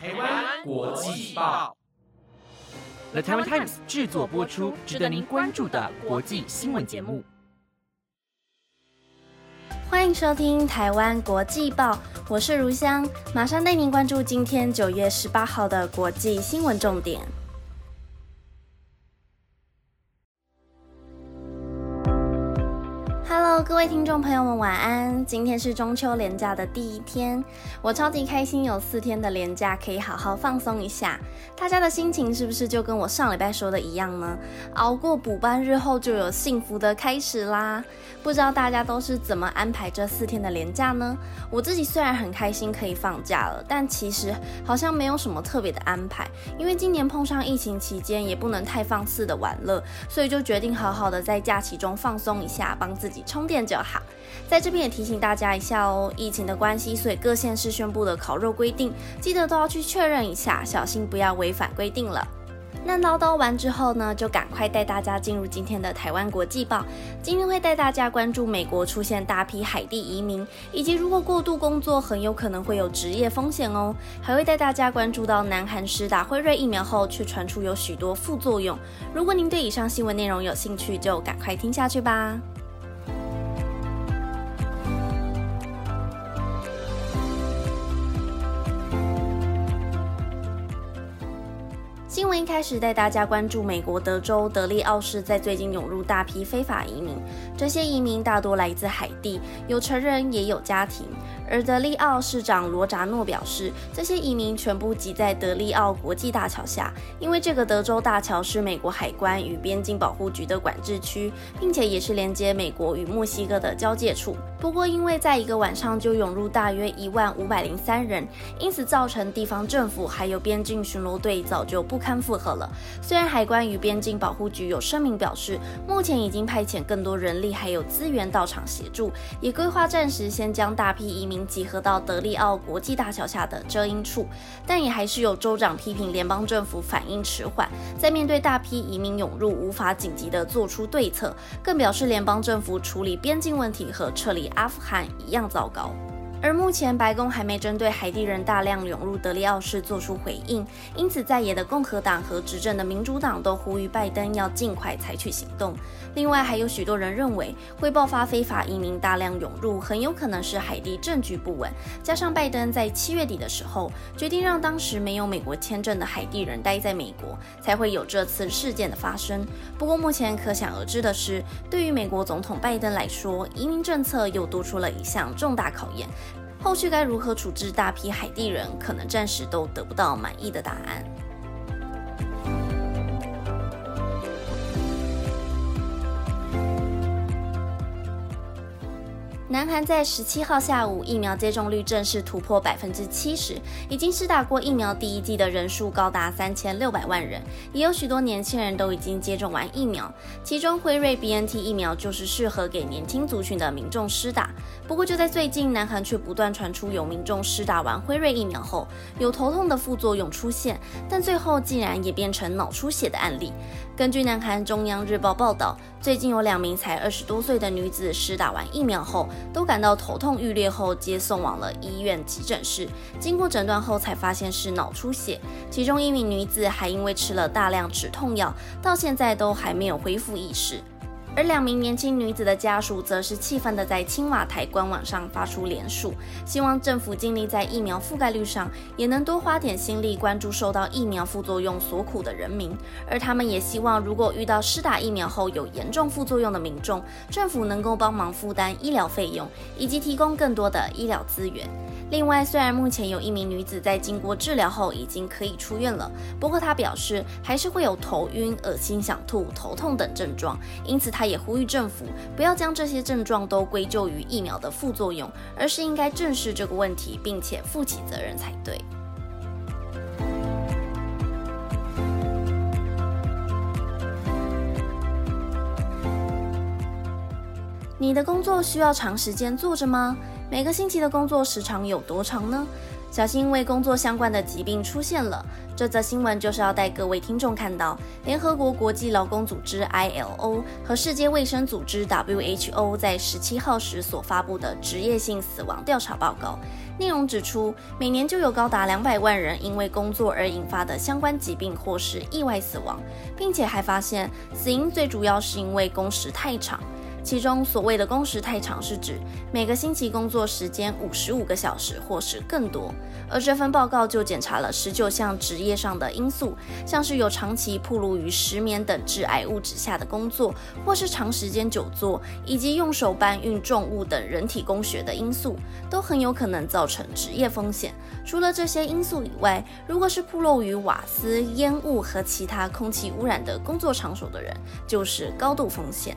台湾国际报，The Taiwan Times 制作播出，值得您关注的国际新闻节目。欢迎收听台湾国际报，我是如香，马上带您关注今天九月十八号的国际新闻重点。各位听众朋友们，晚安！今天是中秋连假的第一天，我超级开心，有四天的连假可以好好放松一下。大家的心情是不是就跟我上礼拜说的一样呢？熬过补班日后，就有幸福的开始啦！不知道大家都是怎么安排这四天的连假呢？我自己虽然很开心可以放假了，但其实好像没有什么特别的安排，因为今年碰上疫情期间，也不能太放肆的玩乐，所以就决定好好的在假期中放松一下，帮自己充电就好。在这边也提醒大家一下哦，疫情的关系，所以各县市宣布的烤肉规定，记得都要去确认一下，小心不要违反规定了。那唠叨完之后呢，就赶快带大家进入今天的台湾国际报。今天会带大家关注美国出现大批海地移民，以及如果过度工作很有可能会有职业风险哦。还会带大家关注到南韩施打辉瑞疫苗后，却传出有许多副作用。如果您对以上新闻内容有兴趣，就赶快听下去吧。新闻一开始带大家关注美国德州德利奥市在最近涌入大批非法移民，这些移民大多来自海地，有成人也有家庭。而德利奥市长罗扎诺表示，这些移民全部挤在德利奥国际大桥下，因为这个德州大桥是美国海关与边境保护局的管制区，并且也是连接美国与墨西哥的交界处。不过，因为在一个晚上就涌入大约一万五百零三人，因此造成地方政府还有边境巡逻队早就不堪负荷了。虽然海关与边境保护局有声明表示，目前已经派遣更多人力还有资源到场协助，也规划暂时先将大批移民。集合到德利奥国际大桥下的遮阴处，但也还是有州长批评联邦政府反应迟缓，在面对大批移民涌入，无法紧急的做出对策，更表示联邦政府处理边境问题和撤离阿富汗一样糟糕。而目前白宫还没针对海地人大量涌入德利奥市做出回应，因此在野的共和党和执政的民主党都呼吁拜登要尽快采取行动。另外，还有许多人认为会爆发非法移民大量涌入，很有可能是海地政局不稳，加上拜登在七月底的时候决定让当时没有美国签证的海地人待在美国，才会有这次事件的发生。不过目前可想而知的是，对于美国总统拜登来说，移民政策又多出了一项重大考验。后续该如何处置大批海地人，可能暂时都得不到满意的答案。南韩在十七号下午疫苗接种率正式突破百分之七十，已经施打过疫苗第一剂的人数高达三千六百万人，也有许多年轻人都已经接种完疫苗。其中辉瑞 BNT 疫苗就是适合给年轻族群的民众施打。不过就在最近，南韩却不断传出有民众施打完辉瑞疫苗后有头痛的副作用出现，但最后竟然也变成脑出血的案例。根据南韩中央日报报道，最近有两名才二十多岁的女子施打完疫苗后，都感到头痛欲裂，后接送往了医院急诊室。经过诊断后，才发现是脑出血。其中一名女子还因为吃了大量止痛药，到现在都还没有恢复意识。而两名年轻女子的家属则是气愤的在青瓦台官网上发出联署，希望政府尽力在疫苗覆盖率上也能多花点心力，关注受到疫苗副作用所苦的人民。而他们也希望，如果遇到施打疫苗后有严重副作用的民众，政府能够帮忙负担医疗费用，以及提供更多的医疗资源。另外，虽然目前有一名女子在经过治疗后已经可以出院了，不过她表示还是会有头晕、恶心、想吐、头痛等症状，因此她也呼吁政府不要将这些症状都归咎于疫苗的副作用，而是应该正视这个问题，并且负起责任才对。你的工作需要长时间坐着吗？每个星期的工作时长有多长呢？小心因为工作相关的疾病出现了。这则新闻就是要带各位听众看到，联合国国际劳工组织 ILO 和世界卫生组织 WHO 在十七号时所发布的职业性死亡调查报告。内容指出，每年就有高达两百万人因为工作而引发的相关疾病或是意外死亡，并且还发现死因最主要是因为工时太长。其中所谓的工时太长，是指每个星期工作时间五十五个小时或是更多。而这份报告就检查了十九项职业上的因素，像是有长期暴露于石棉等致癌物质下的工作，或是长时间久坐，以及用手搬运重物等人体工学的因素，都很有可能造成职业风险。除了这些因素以外，如果是暴露于瓦斯、烟雾和其他空气污染的工作场所的人，就是高度风险。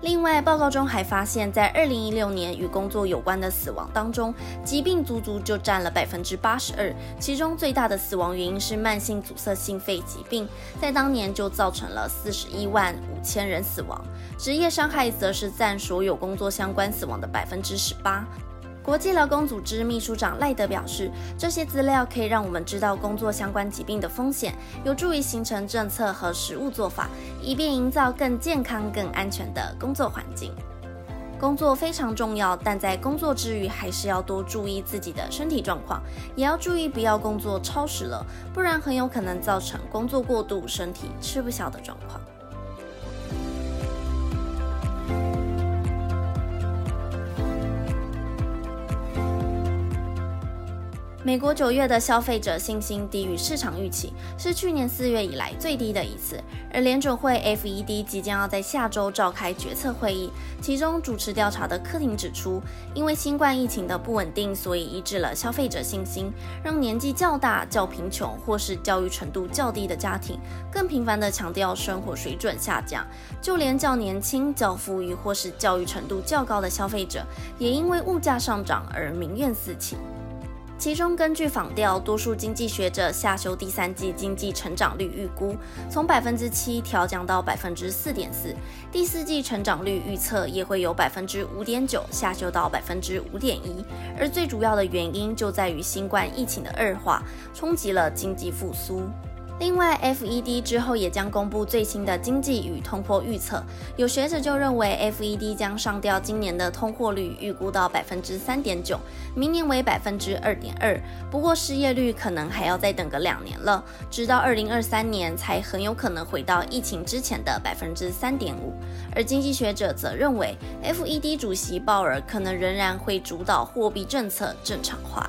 另外，报告中还发现，在二零一六年与工作有关的死亡当中，疾病足足就占了百分之八十二。其中最大的死亡原因是慢性阻塞性肺疾病，在当年就造成了四十一万五千人死亡。职业伤害则是占所有工作相关死亡的百分之十八。国际劳工组织秘书长赖德表示，这些资料可以让我们知道工作相关疾病的风险，有助于形成政策和实务做法，以便营造更健康、更安全的工作环境。工作非常重要，但在工作之余，还是要多注意自己的身体状况，也要注意不要工作超时了，不然很有可能造成工作过度、身体吃不消的状况。美国九月的消费者信心低于市场预期，是去年四月以来最低的一次。而联准会 （FED） 即将要在下周召开决策会议，其中主持调查的科廷指出，因为新冠疫情的不稳定，所以抑制了消费者信心，让年纪较大、较贫穷或是教育程度较低的家庭更频繁地强调生活水准下降。就连较年轻、较富裕或是教育程度较高的消费者，也因为物价上涨而民怨四起。其中，根据仿调，多数经济学者下修第三季经济成长率预估，从百分之七调降到百分之四点四。第四季成长率预测也会由百分之五点九下修到百分之五点一。而最主要的原因就在于新冠疫情的恶化，冲击了经济复苏。另外，FED 之后也将公布最新的经济与通货预测。有学者就认为，FED 将上调今年的通货率预估到百分之三点九，明年为百分之二点二。不过，失业率可能还要再等个两年了，直到二零二三年才很有可能回到疫情之前的百分之三点五。而经济学者则认为，FED 主席鲍尔可能仍然会主导货币政策正常化。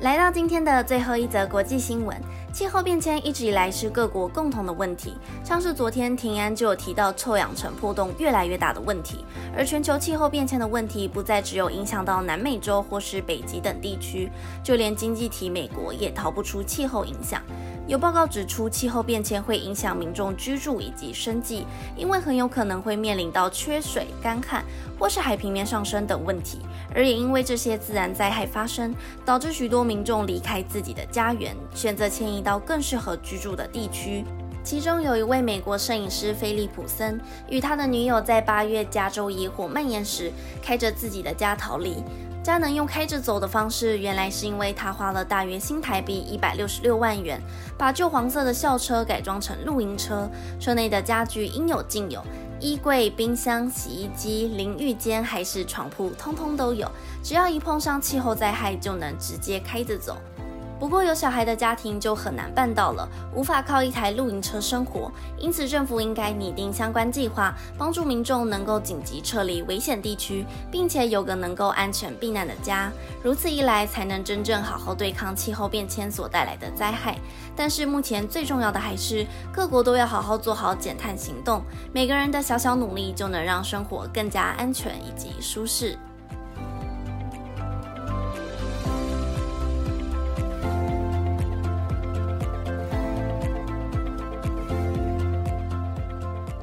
来到今天的最后一则国际新闻，气候变迁一直以来是各国共同的问题。像是昨天平安就有提到臭氧层破洞越来越大的问题，而全球气候变迁的问题不再只有影响到南美洲或是北极等地区，就连经济体美国也逃不出气候影响。有报告指出，气候变迁会影响民众居住以及生计，因为很有可能会面临到缺水、干旱或是海平面上升等问题。而也因为这些自然灾害发生，导致许多民众离开自己的家园，选择迁移到更适合居住的地区。其中有一位美国摄影师菲利普森，与他的女友在八月加州野火蔓延时，开着自己的家逃离。佳能用开着走的方式，原来是因为他花了大约新台币一百六十六万元，把旧黄色的校车改装成露营车，车内的家具应有尽有，衣柜、冰箱、洗衣机、淋浴间还是床铺，通通都有。只要一碰上气候灾害，就能直接开着走。不过有小孩的家庭就很难办到了，无法靠一台露营车生活，因此政府应该拟定相关计划，帮助民众能够紧急撤离危险地区，并且有个能够安全避难的家。如此一来，才能真正好好对抗气候变迁所带来的灾害。但是目前最重要的还是各国都要好好做好减碳行动，每个人的小小努力就能让生活更加安全以及舒适。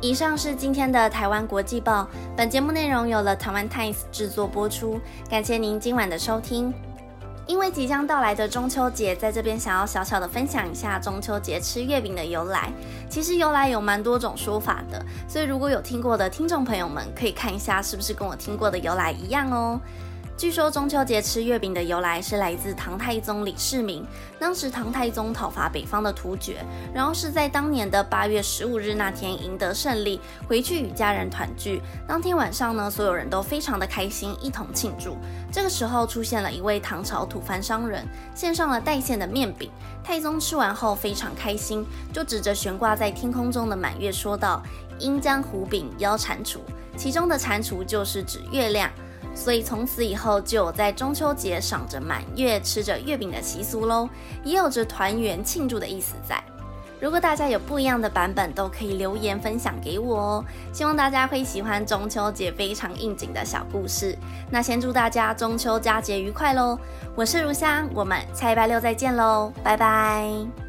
以上是今天的台湾国际报。本节目内容由了台湾 Times 制作播出，感谢您今晚的收听。因为即将到来的中秋节，在这边想要小小的分享一下中秋节吃月饼的由来。其实由来有蛮多种说法的，所以如果有听过的听众朋友们，可以看一下是不是跟我听过的由来一样哦。据说中秋节吃月饼的由来是来自唐太宗李世民。当时唐太宗讨伐北方的突厥，然后是在当年的八月十五日那天赢得胜利，回去与家人团聚。当天晚上呢，所有人都非常的开心，一同庆祝。这个时候出现了一位唐朝吐蕃商人，献上了带馅的面饼。太宗吃完后非常开心，就指着悬挂在天空中的满月说道：“应将胡饼邀蟾蜍。”其中的蟾蜍就是指月亮。所以从此以后就有在中秋节赏着满月、吃着月饼的习俗喽，也有着团圆庆祝的意思在。如果大家有不一样的版本，都可以留言分享给我哦。希望大家会喜欢中秋节非常应景的小故事。那先祝大家中秋佳节愉快喽！我是如香，我们下礼拜六再见喽，拜拜。